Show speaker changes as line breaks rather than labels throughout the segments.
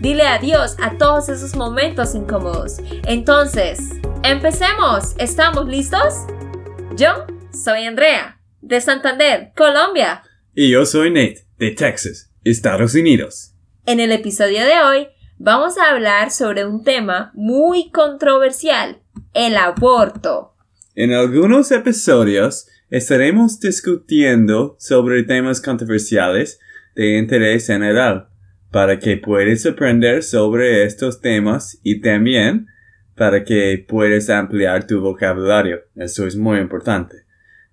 Dile adiós a todos esos momentos incómodos. Entonces, empecemos. ¿Estamos listos? Yo soy Andrea, de Santander, Colombia.
Y yo soy Nate, de Texas, Estados Unidos.
En el episodio de hoy vamos a hablar sobre un tema muy controversial, el aborto.
En algunos episodios estaremos discutiendo sobre temas controversiales de interés general para que puedas aprender sobre estos temas y también para que puedas ampliar tu vocabulario. Eso es muy importante.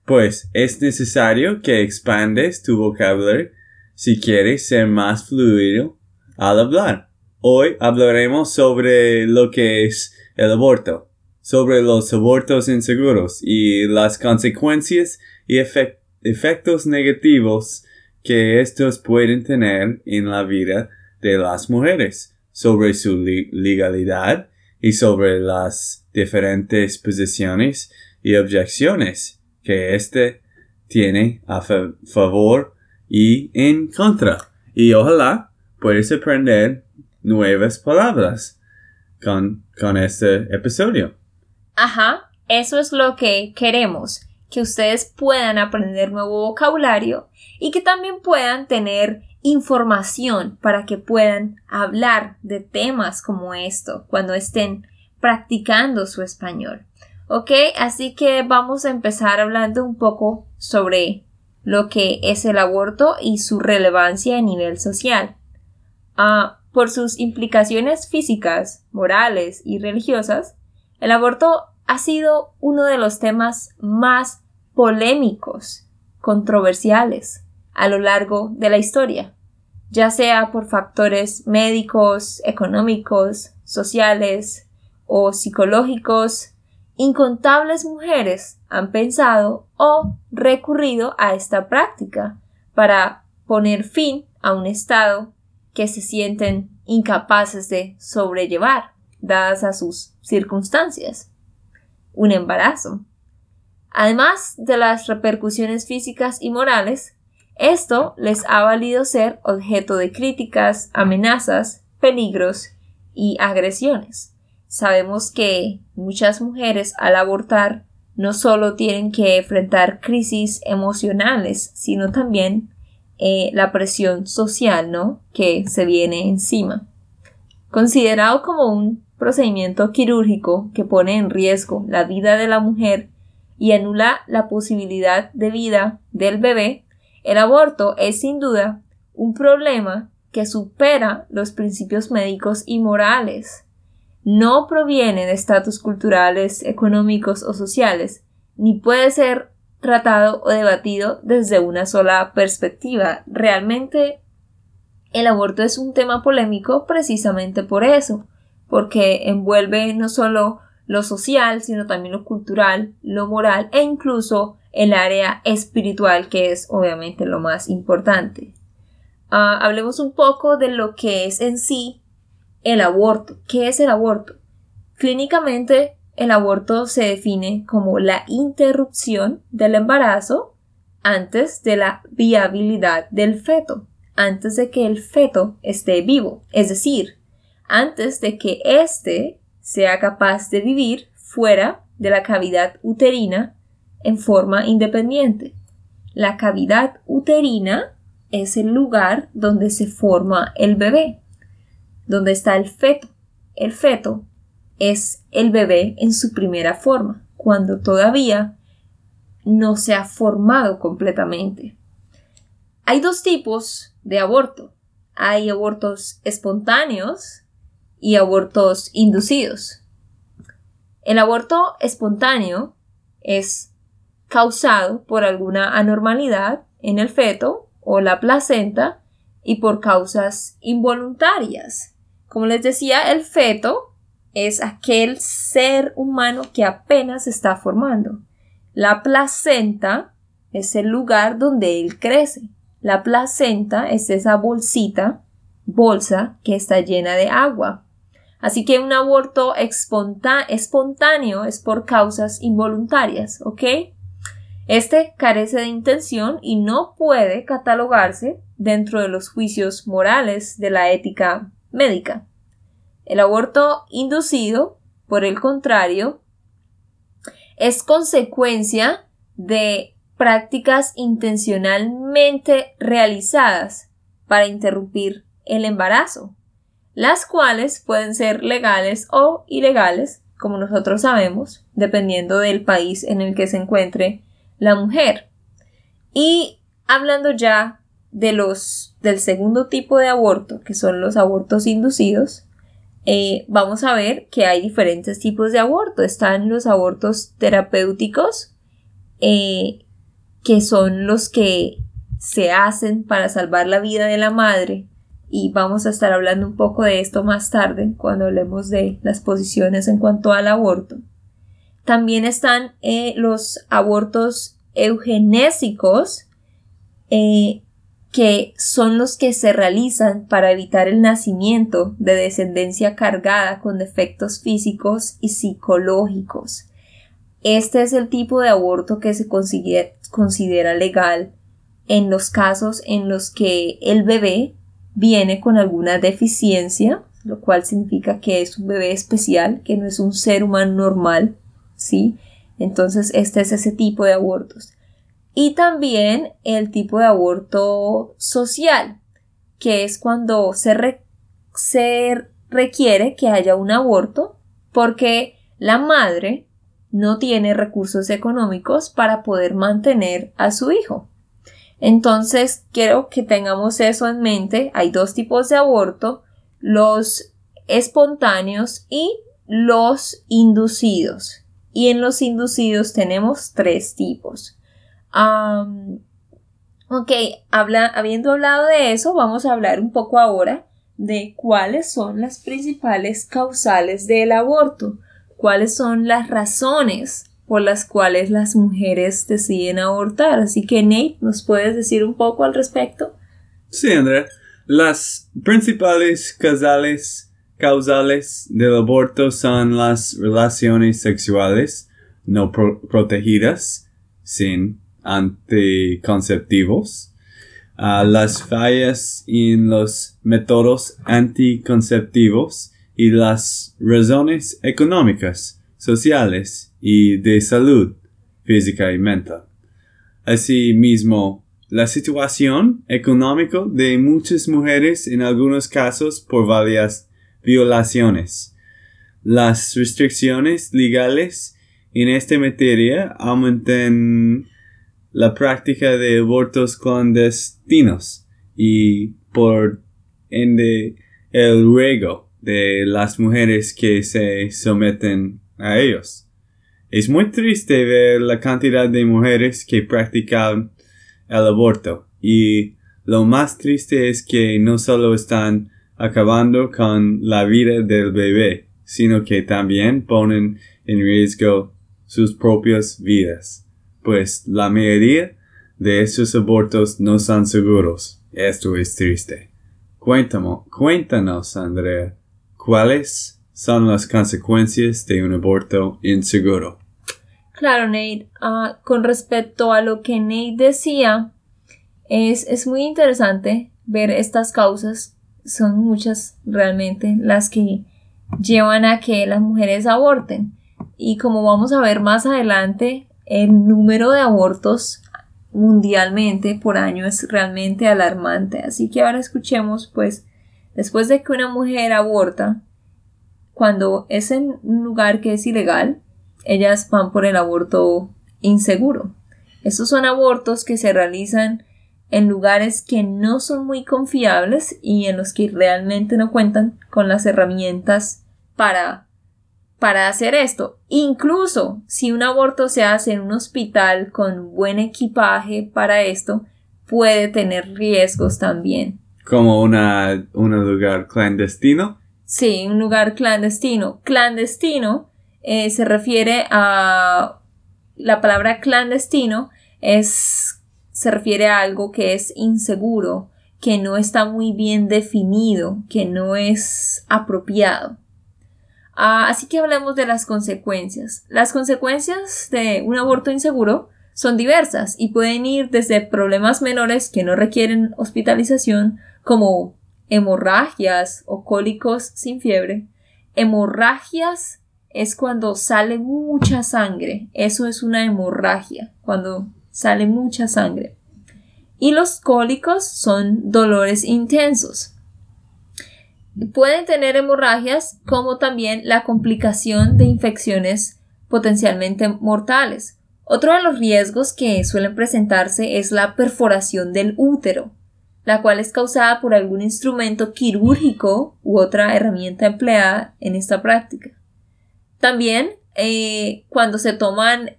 Pues es necesario que expandes tu vocabulario si quieres ser más fluido al hablar. Hoy hablaremos sobre lo que es el aborto sobre los abortos inseguros y las consecuencias y efectos negativos que estos pueden tener en la vida de las mujeres, sobre su legalidad y sobre las diferentes posiciones y objeciones que éste tiene a favor y en contra. Y ojalá puedas aprender nuevas palabras con, con este episodio.
Ajá, eso es lo que queremos, que ustedes puedan aprender nuevo vocabulario y que también puedan tener información para que puedan hablar de temas como esto cuando estén practicando su español. Ok, así que vamos a empezar hablando un poco sobre lo que es el aborto y su relevancia a nivel social. Ah, por sus implicaciones físicas, morales y religiosas, el aborto ha sido uno de los temas más polémicos, controversiales a lo largo de la historia, ya sea por factores médicos, económicos, sociales o psicológicos, incontables mujeres han pensado o recurrido a esta práctica para poner fin a un estado que se sienten incapaces de sobrellevar dadas a sus circunstancias, un embarazo. Además de las repercusiones físicas y morales, esto les ha valido ser objeto de críticas, amenazas, peligros y agresiones. Sabemos que muchas mujeres al abortar no solo tienen que enfrentar crisis emocionales, sino también eh, la presión social, ¿no? Que se viene encima. Considerado como un procedimiento quirúrgico que pone en riesgo la vida de la mujer y anula la posibilidad de vida del bebé, el aborto es sin duda un problema que supera los principios médicos y morales. No proviene de estatus culturales, económicos o sociales, ni puede ser tratado o debatido desde una sola perspectiva. Realmente el aborto es un tema polémico precisamente por eso, porque envuelve no solo lo social, sino también lo cultural, lo moral e incluso el área espiritual, que es obviamente lo más importante. Ah, hablemos un poco de lo que es en sí el aborto. ¿Qué es el aborto? Clínicamente, el aborto se define como la interrupción del embarazo antes de la viabilidad del feto, antes de que el feto esté vivo, es decir, antes de que éste sea capaz de vivir fuera de la cavidad uterina en forma independiente. La cavidad uterina es el lugar donde se forma el bebé, donde está el feto. El feto es el bebé en su primera forma, cuando todavía no se ha formado completamente. Hay dos tipos de aborto. Hay abortos espontáneos, y abortos inducidos. El aborto espontáneo es causado por alguna anormalidad en el feto o la placenta y por causas involuntarias, Como les decía, el feto es aquel ser humano que apenas está formando. La placenta es el lugar donde él crece. La placenta es esa bolsita, bolsa que está llena de agua. Así que un aborto espontáneo es por causas involuntarias, ¿ok? Este carece de intención y no puede catalogarse dentro de los juicios morales de la ética médica. El aborto inducido, por el contrario, es consecuencia de prácticas intencionalmente realizadas para interrumpir el embarazo las cuales pueden ser legales o ilegales, como nosotros sabemos, dependiendo del país en el que se encuentre la mujer. Y hablando ya de los del segundo tipo de aborto, que son los abortos inducidos, eh, vamos a ver que hay diferentes tipos de aborto. Están los abortos terapéuticos, eh, que son los que se hacen para salvar la vida de la madre y vamos a estar hablando un poco de esto más tarde cuando hablemos de las posiciones en cuanto al aborto. También están eh, los abortos eugenésicos, eh, que son los que se realizan para evitar el nacimiento de descendencia cargada con defectos físicos y psicológicos. Este es el tipo de aborto que se considera legal en los casos en los que el bebé viene con alguna deficiencia, lo cual significa que es un bebé especial, que no es un ser humano normal, ¿sí? Entonces, este es ese tipo de abortos. Y también el tipo de aborto social, que es cuando se, se requiere que haya un aborto porque la madre no tiene recursos económicos para poder mantener a su hijo. Entonces, quiero que tengamos eso en mente. Hay dos tipos de aborto, los espontáneos y los inducidos. Y en los inducidos tenemos tres tipos. ok, habiendo hablado de eso, vamos a hablar un poco ahora de cuáles son las principales causales del aborto, cuáles son las razones por las cuales las mujeres deciden abortar. Así que Nate, ¿nos puedes decir un poco al respecto?
Sí, Andrea. Las principales causales, causales del aborto son las relaciones sexuales no protegidas sin anticonceptivos, ah, las fallas en los métodos anticonceptivos y las razones económicas, sociales y de salud física y mental. Asimismo, la situación económica de muchas mujeres en algunos casos por varias violaciones. Las restricciones legales en esta materia aumentan la práctica de abortos clandestinos y por ende el ruego de las mujeres que se someten a ellos. Es muy triste ver la cantidad de mujeres que practican el aborto y lo más triste es que no solo están acabando con la vida del bebé, sino que también ponen en riesgo sus propias vidas, pues la mayoría de estos abortos no son seguros. Esto es triste. Cuéntanos, cuéntanos, Andrea, ¿cuáles son las consecuencias de un aborto inseguro?
Claro, Nate. Ah, con respecto a lo que Nate decía, es, es muy interesante ver estas causas. Son muchas realmente las que llevan a que las mujeres aborten. Y como vamos a ver más adelante, el número de abortos mundialmente por año es realmente alarmante. Así que ahora escuchemos, pues, después de que una mujer aborta, cuando es en un lugar que es ilegal, ellas van por el aborto inseguro. Estos son abortos que se realizan en lugares que no son muy confiables y en los que realmente no cuentan con las herramientas para, para hacer esto. Incluso si un aborto se hace en un hospital con buen equipaje para esto, puede tener riesgos también.
Como una, un lugar clandestino.
Sí, un lugar clandestino. Clandestino eh, se refiere a la palabra clandestino es se refiere a algo que es inseguro, que no está muy bien definido, que no es apropiado. Ah, así que hablemos de las consecuencias. Las consecuencias de un aborto inseguro son diversas y pueden ir desde problemas menores que no requieren hospitalización, como hemorragias o cólicos sin fiebre. Hemorragias es cuando sale mucha sangre. Eso es una hemorragia, cuando sale mucha sangre. Y los cólicos son dolores intensos. Pueden tener hemorragias como también la complicación de infecciones potencialmente mortales. Otro de los riesgos que suelen presentarse es la perforación del útero, la cual es causada por algún instrumento quirúrgico u otra herramienta empleada en esta práctica. También eh, cuando se toman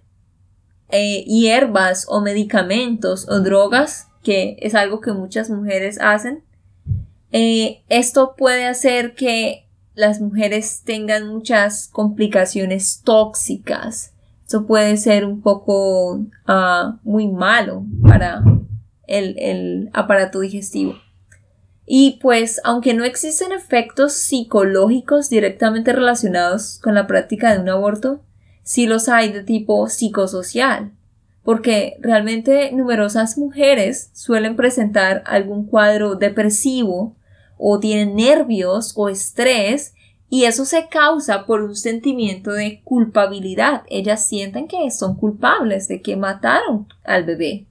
eh, hierbas o medicamentos o drogas, que es algo que muchas mujeres hacen, eh, esto puede hacer que las mujeres tengan muchas complicaciones tóxicas. Eso puede ser un poco ah, muy malo para el, el aparato digestivo. Y pues, aunque no existen efectos psicológicos directamente relacionados con la práctica de un aborto, sí los hay de tipo psicosocial, porque realmente numerosas mujeres suelen presentar algún cuadro depresivo o tienen nervios o estrés y eso se causa por un sentimiento de culpabilidad. Ellas sienten que son culpables de que mataron al bebé.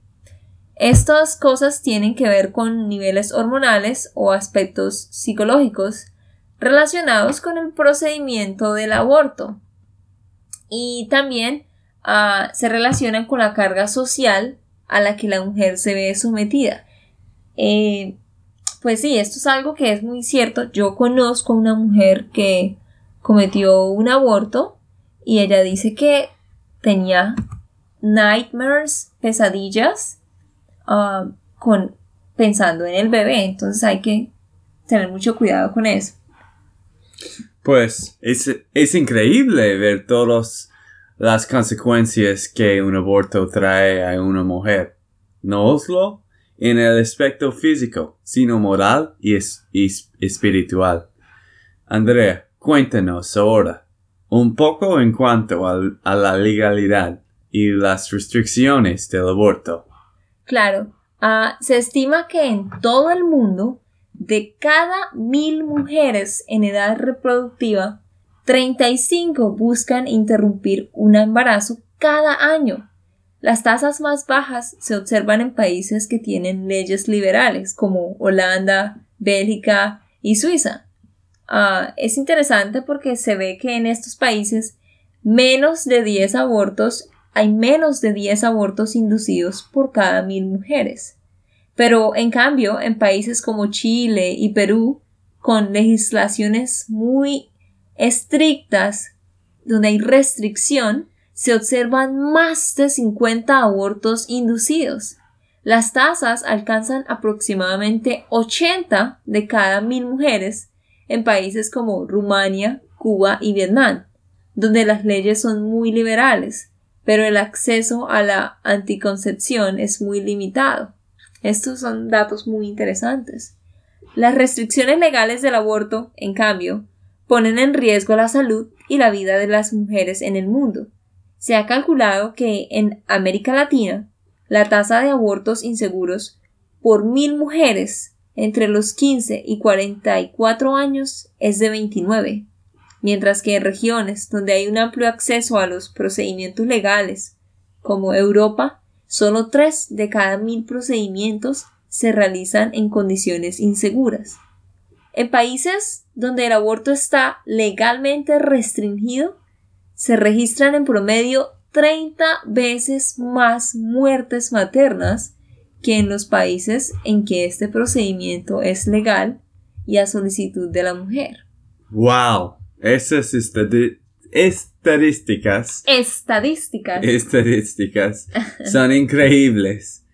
Estas cosas tienen que ver con niveles hormonales o aspectos psicológicos relacionados con el procedimiento del aborto y también ah, se relacionan con la carga social a la que la mujer se ve sometida. Eh, pues sí, esto es algo que es muy cierto. Yo conozco a una mujer que cometió un aborto y ella dice que tenía nightmares, pesadillas, ah, con, pensando en el bebé. Entonces hay que tener mucho cuidado con eso.
Pues es, increíble ver todas las consecuencias que un aborto trae a una mujer. No solo en el aspecto físico, sino moral y, espiritual. Andrea, cuéntanos ahora un poco en cuanto a la legalidad y las restricciones del aborto.
Claro, ah, se estima que en todo el mundo de cada mil mujeres en edad reproductiva, 35 buscan interrumpir un embarazo cada año. Las tasas más bajas se observan en países que tienen leyes liberales como Holanda, Bélgica y Suiza. Ah, es interesante porque se ve que en estos países menos de 10 abortos hay menos de 10 abortos inducidos por cada mil mujeres. Pero en cambio, en países como Chile y Perú, con legislaciones muy estrictas, donde hay restricción, se observan más de 50 abortos inducidos. Las tasas alcanzan aproximadamente 80 de cada mil mujeres en países como Rumania, Cuba y Vietnam, donde las leyes son muy liberales, pero el acceso a la anticoncepción es muy limitado. Estos son datos muy interesantes. Las restricciones legales del aborto, en cambio, ponen en riesgo la salud y la vida de las mujeres en el mundo. Se ha calculado que en América Latina la tasa de abortos inseguros por mil mujeres entre los 15 y 44 años es de 29, mientras que en regiones donde hay un amplio acceso a los procedimientos legales, como Europa, Solo tres de cada mil procedimientos se realizan en condiciones inseguras. En países donde el aborto está legalmente restringido, se registran en promedio 30 veces más muertes maternas que en los países en que este procedimiento es legal y a solicitud de la mujer.
¡Wow! Esa es estadísticas.
Estadísticas.
Estadísticas. Son increíbles.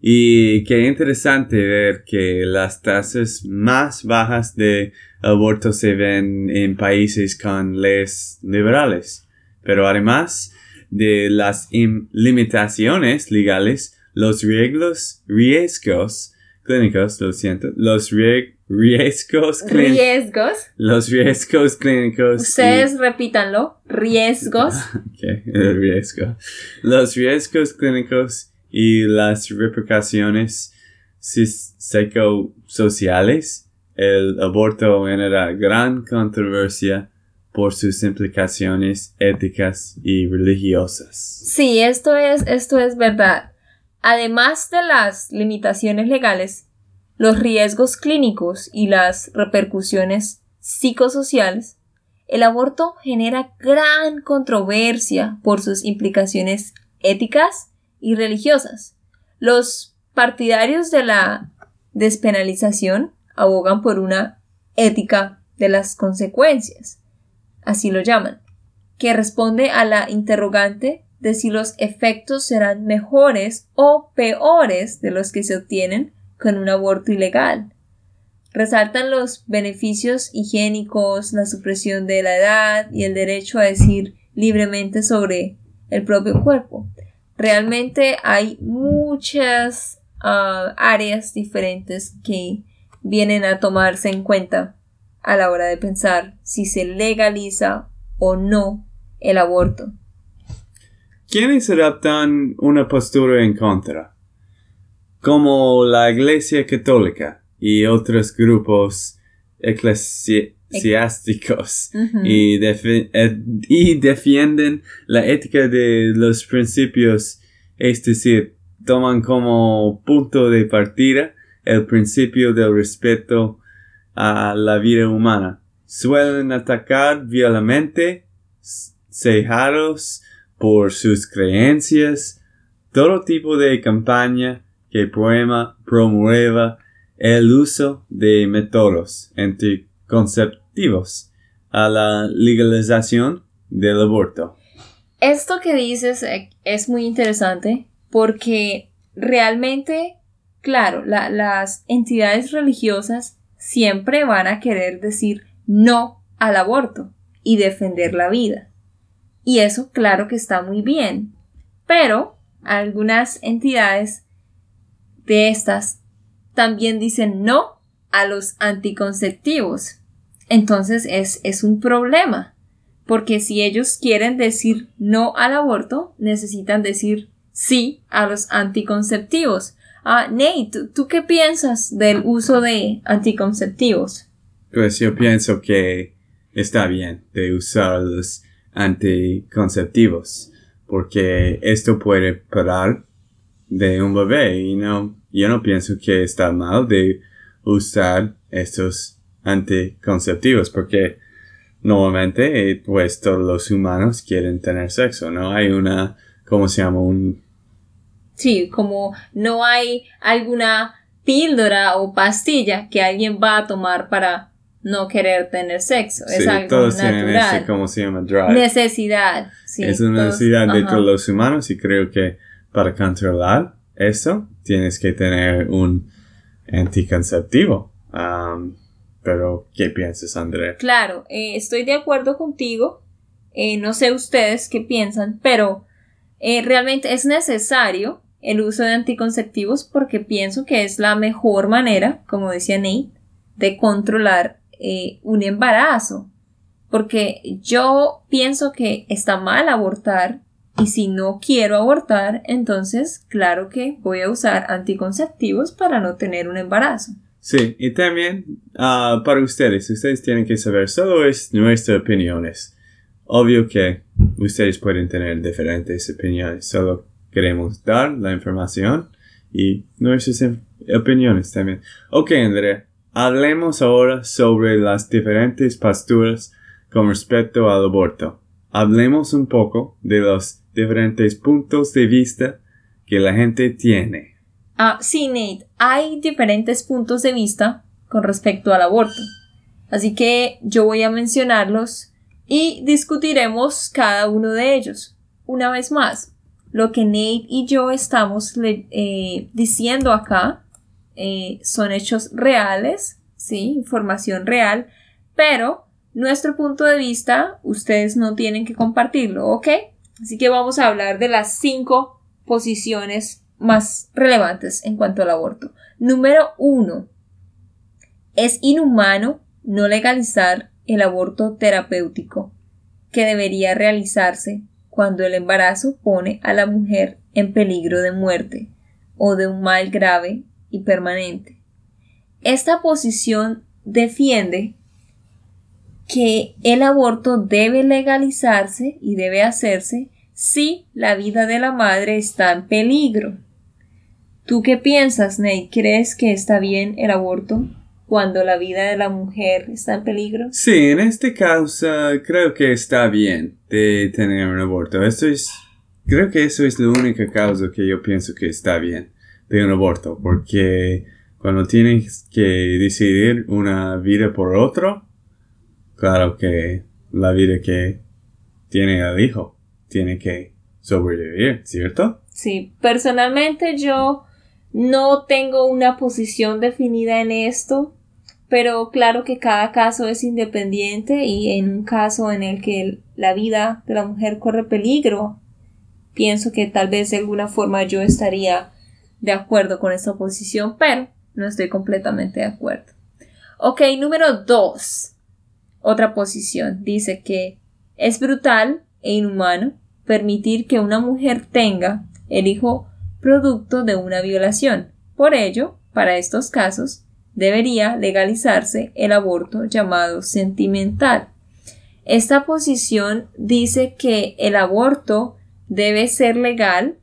Y qué interesante ver que las tasas más bajas de aborto se ven en países con leyes liberales. Pero además de las limitaciones legales, los riesgos, riesgos clínicos, lo siento, los riesgos clínicos.
Riesgos.
Los riesgos clínicos.
Ustedes repítanlo. Riesgos.
ok, el riesgo. Los riesgos clínicos y las repercusiones psicosociales, el aborto genera gran controversia por sus implicaciones éticas y religiosas.
Sí, esto es, esto es verdad. Además de las limitaciones legales, los riesgos clínicos y las repercusiones psicosociales, el aborto genera gran controversia por sus implicaciones éticas y religiosas. Los partidarios de la despenalización abogan por una ética de las consecuencias, así lo llaman, que responde a la interrogante de si los efectos serán mejores o peores de los que se obtienen con un aborto ilegal. Resaltan los beneficios higiénicos, la supresión de la edad y el derecho a decir libremente sobre el propio cuerpo realmente hay muchas ah, áreas diferentes que vienen a tomarse en cuenta a la hora de pensar si se legaliza o no el aborto.
¿Quiénes adaptan una postura en contra? Como la Iglesia Católica y otros grupos eclesiásticos y, eh, y, defienden la ética de los principios, es decir, toman como punto de partida el principio del respeto a la vida humana. Suelen atacar violentamente, cejados por sus creencias, todo tipo de campaña que promueva el uso de métodos anticonceptivos a la legalización del aborto.
Esto que dices eh, es muy interesante porque realmente, claro, las entidades religiosas siempre van a querer decir no al aborto y defender la vida. Y eso claro que está muy bien. Pero algunas entidades de estas también dicen no a los anticonceptivos. Entonces es, es un problema, porque si ellos quieren decir no al aborto, necesitan decir sí a los anticonceptivos. Ah, Nate, ¿tú qué piensas del uso de anticonceptivos?
Pues yo pienso que está bien de usar los anticonceptivos, porque esto puede parar de un bebé y no yo no pienso que está mal de usar estos anticonceptivos porque normalmente pues todos los humanos quieren tener sexo, no hay una, ¿cómo se llama? Un...
Sí, como no hay alguna píldora o pastilla que alguien va a tomar para no querer tener sexo. es algo todos natural.
¿cómo se llama? Drive.
Necesidad. Sí,
es una necesidad de todos los humanos y creo que para controlar eso, tienes que tener un anticonceptivo. pero, ¿qué piensas, Andrea?
Claro, eh, estoy de acuerdo contigo. Eh, no sé ustedes qué piensan, pero eh, realmente es necesario el uso de anticonceptivos porque pienso que es la mejor manera, como decía Nate, de controlar un embarazo. Porque yo pienso que está mal abortar y si no quiero abortar, entonces claro que voy a usar anticonceptivos para no tener un embarazo.
Sí, y también ah, para ustedes, ustedes tienen que saber, solo es nuestras opiniones. Obvio que ustedes pueden tener diferentes opiniones, solo queremos dar la información y nuestras em, opiniones también. Ok, Andrea, hablemos ahora sobre las diferentes posturas con respecto al aborto. Hablemos un poco de los diferentes puntos de vista que la gente tiene.
Ah, sí, Nate, hay diferentes puntos de vista con respecto al aborto. Así que yo voy a mencionarlos y discutiremos cada uno de ellos. Una vez más, lo que Nate y yo estamos eh, diciendo acá eh, son hechos reales, ¿sí? Información real, pero nuestro punto de vista ustedes no tienen que compartirlo, ¿ok? Así que vamos a hablar de las cinco posiciones más relevantes en cuanto al aborto. Número uno, es inhumano no legalizar el aborto terapéutico que debería realizarse cuando el embarazo pone a la mujer en peligro de muerte o de un mal grave y permanente. Esta posición defiende que el aborto debe legalizarse y debe hacerse si la vida de la madre está en peligro. ¿Tú qué piensas, Nate? ¿Crees que está bien el aborto cuando la vida de la mujer está en peligro?
Sí, en este caso creo que está bien de tener un aborto. Esto es, creo que eso es la única causa que yo pienso que está bien de un aborto, porque cuando tienes que decidir una vida por otro, claro que la vida que tiene el hijo tiene que sobrevivir, ¿cierto?
Sí, personalmente yo no tengo una posición definida en esto, pero claro que cada caso es independiente y en un caso en el que la vida de la mujer corre peligro, pienso que tal vez de alguna forma yo estaría de acuerdo con esa posición, pero no estoy completamente de acuerdo. Ok, número dos. Otra posición dice que es brutal e inhumano permitir que una mujer tenga el hijo producto de una violación. Por ello, para estos casos, debería legalizarse el aborto llamado sentimental. Esta posición dice que el aborto debe ser legal,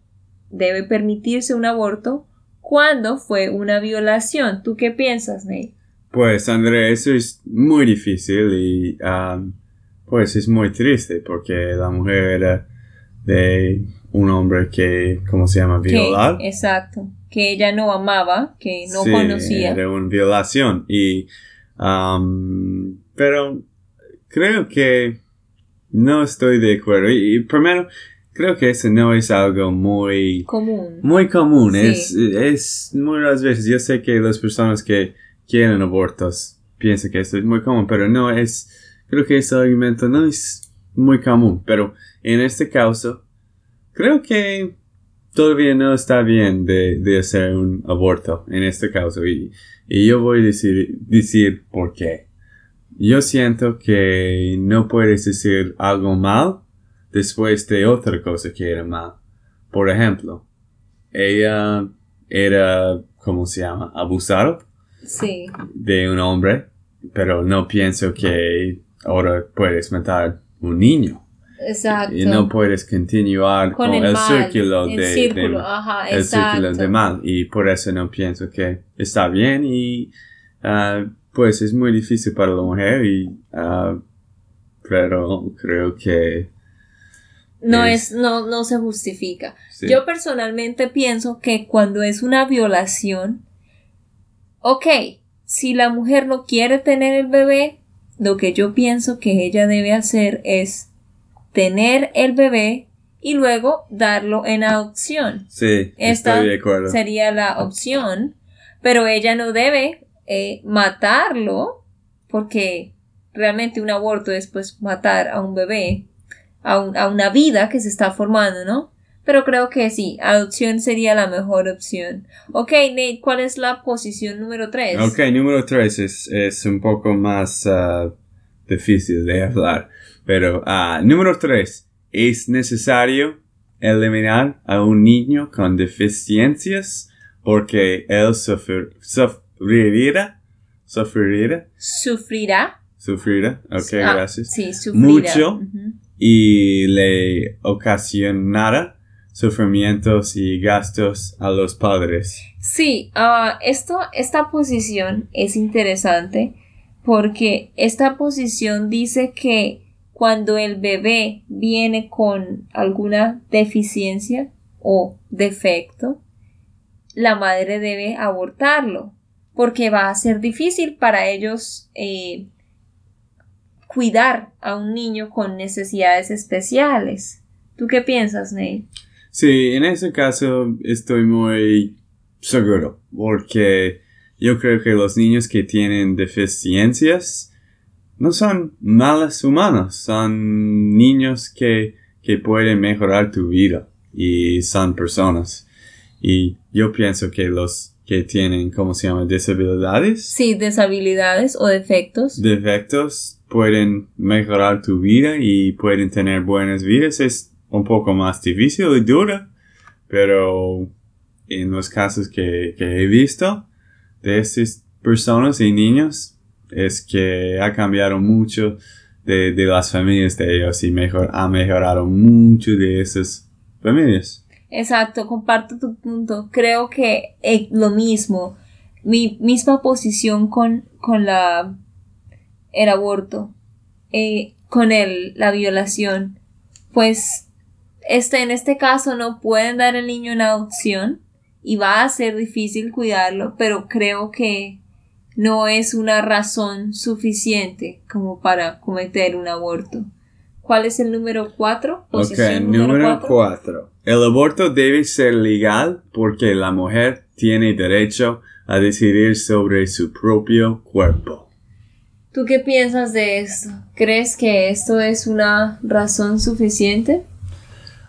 debe permitirse un aborto cuando fue una violación. ¿Tú qué piensas, Nate?
Pues, André, eso es muy difícil y um, pues es muy triste porque la mujer era de un hombre que, ¿cómo se llama? Violar.
exacto. Que ella no amaba, que no sí, conocía.
Era una violación. Y, um, pero creo que no estoy de acuerdo. Y, primero, creo que eso no es algo muy
común.
Muy común. Es, es muchas veces, yo sé que las personas que quieren abortos piensan que esto es muy común, pero no es, creo que ese argumento no es muy común. Pero en este caso, creo que todavía no está bien de, de hacer un aborto en este caso. Y, y yo voy a decir, decir por qué. Yo siento que no puedes decir algo mal después de otra cosa que era mal. Por ejemplo, ella era, ¿cómo se llama? Abusado.
Sí.
De un hombre. Pero no pienso que ahora puedes matar un niño.
Exacto.
Y no puedes continuar con, el, círculo de, el círculo de mal y por eso no pienso que está bien y ah, pues es muy difícil para la mujer y uh, pero creo que
no es, no, no se justifica. Yo personalmente pienso que cuando es una violación, ok, si la mujer no quiere tener el bebé, lo que yo pienso que ella debe hacer es tener el bebé y luego darlo en adopción.
Sí, Esta estoy de acuerdo.
sería la opción, pero ella no debe eh, matarlo porque realmente un aborto es pues matar a un bebé, a, a una vida que se está formando, ¿no? Pero creo que sí, adopción sería la mejor opción. Ok, Nate, ¿cuál es la posición número 3?
Ok, número 3 es, es un poco más uh, difícil de hablar. Pero, uh, número 3. Es necesario eliminar a un niño con deficiencias porque él sufrir, sufrirá. Sufrirá.
Sufrirá.
Sufrirá. Ok, ah, gracias.
Sí, sufrirá.
Mucho. Y le ocasionará sufrimientos y gastos a los padres.
Sí, uh, esto, esta posición es interesante porque esta posición dice que cuando el bebé viene con alguna deficiencia o defecto, la madre debe abortarlo, porque va a ser difícil para ellos eh, cuidar a un niño con necesidades especiales. ¿Tú qué piensas, Ney?
Sí, en ese caso estoy muy seguro, porque yo creo que los niños que tienen deficiencias no son malos humanos, son niños que, que pueden mejorar tu vida y son personas. Y yo pienso que los que tienen, ¿cómo se llama? Disabilidades.
Sí, deshabilidades o defectos.
Defectos pueden mejorar tu vida y pueden tener buenas vidas. Es un poco más difícil y dura, pero en los casos que, he visto de estas personas y niños es que ha cambiado mucho de, las familias de ellos y mejor, ha mejorado mucho de esas familias.
Exacto, comparto tu punto. Creo que es lo mismo, mi misma posición con, con la, el aborto, eh, con el, la violación. Pues este, en este caso no pueden dar el niño en adopción y va a ser difícil cuidarlo, pero creo que no es una razón suficiente como para cometer un aborto. ¿Cuál es el número 4?
Ok, número 4. El aborto debe ser legal porque la mujer tiene derecho a decidir sobre su propio cuerpo.
¿Tú qué piensas de esto? ¿Crees que esto es una razón suficiente?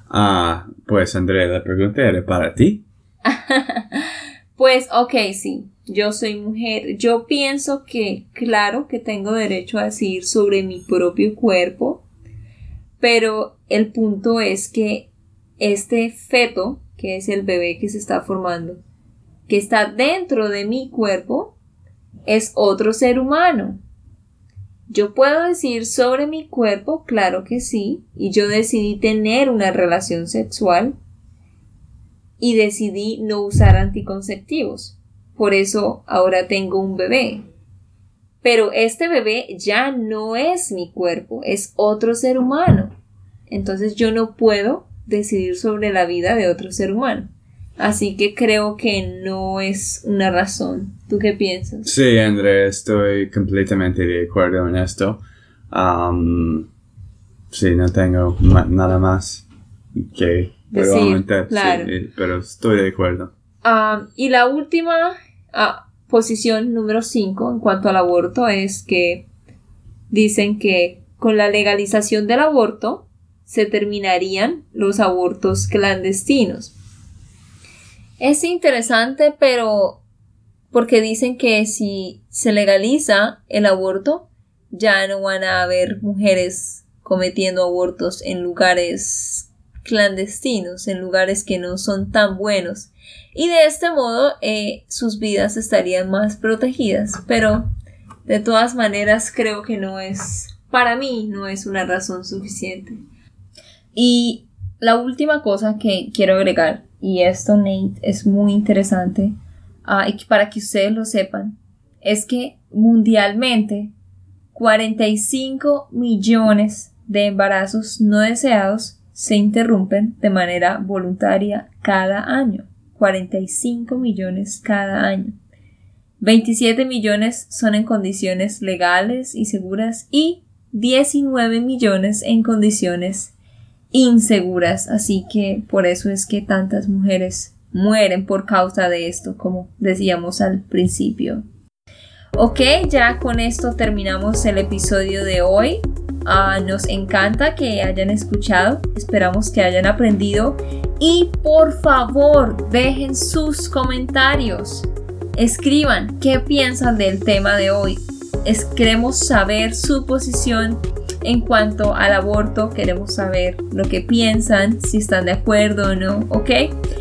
Ah, pues Andrea, la pregunta era para ti.
pues ok, sí. Yo soy mujer. Yo pienso que, claro, que tengo derecho a decidir sobre mi propio cuerpo pero el punto es que este feto, que es el bebé que se está formando, que está dentro de mi cuerpo, es otro ser humano. Yo puedo decir sobre mi cuerpo, claro que sí, y yo decidí tener una relación sexual y decidí no usar anticonceptivos. Por eso ahora tengo un bebé. Pero este bebé ya no es mi cuerpo, es otro ser humano. Entonces yo no puedo decidir sobre la vida de otro ser humano. Así que creo que no es una razón. ¿Tú qué piensas?
Sí, André, estoy completamente de acuerdo en esto. sí, no tengo nada más que
decir, claro.
pero estoy de acuerdo.
y la última ah, posición número 5 en cuanto al aborto es que dicen que con la legalización del aborto se terminarían los abortos clandestinos. Es interesante, pero porque dicen que si se legaliza el aborto, ya no van a haber mujeres cometiendo abortos en lugares clandestinos, en lugares que no son tan buenos y de este modo eh, sus vidas estarían más protegidas. Pero de todas maneras creo que no es, para mí no es una razón suficiente. Y la última cosa que quiero agregar, y esto Nate es muy interesante, uh, y para que ustedes lo sepan, es que mundialmente 45 millones de embarazos no deseados se interrumpen de manera voluntaria cada año. 45 millones cada año. 27 millones son en condiciones legales y seguras y 19 millones en condiciones inseguras. Así que por eso es que tantas mujeres mueren por causa de esto, como decíamos al principio. Ok, ya con esto terminamos el episodio de hoy. Ah, nos encanta que hayan escuchado, esperamos que hayan aprendido y por favor dejen sus comentarios. Escriban qué piensan del tema de hoy. Es, queremos saber su posición en cuanto al aborto. Queremos saber lo que piensan, si están de acuerdo o no, ¿ok?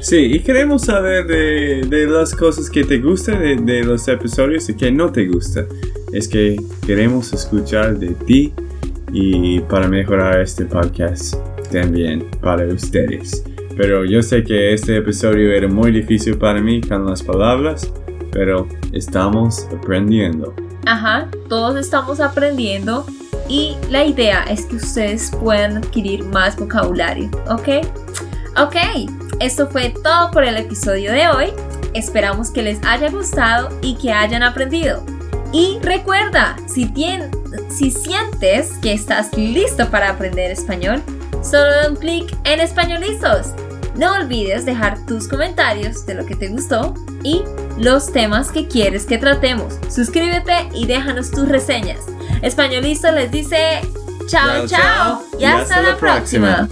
Sí, y queremos saber de, las cosas que te gustan de, de los episodios y que no te gustan. Es que queremos escuchar de ti y para mejorar este podcast también para ustedes. Pero yo sé que este episodio era muy difícil para mí con las palabras, pero estamos aprendiendo.
Ajá, todos estamos aprendiendo y la idea es que ustedes puedan adquirir más vocabulario, ¿ok? Ok, esto fue todo por el episodio de hoy. Esperamos que les haya gustado y que hayan aprendido. Y recuerda, si, si sientes que estás listo para aprender español, solo da un clic en Españolizos. No olvides dejar tus comentarios de lo que te gustó y los temas que quieres que tratemos. Suscríbete y déjanos tus reseñas. Españolista les dice chao chao, y hasta, la próxima.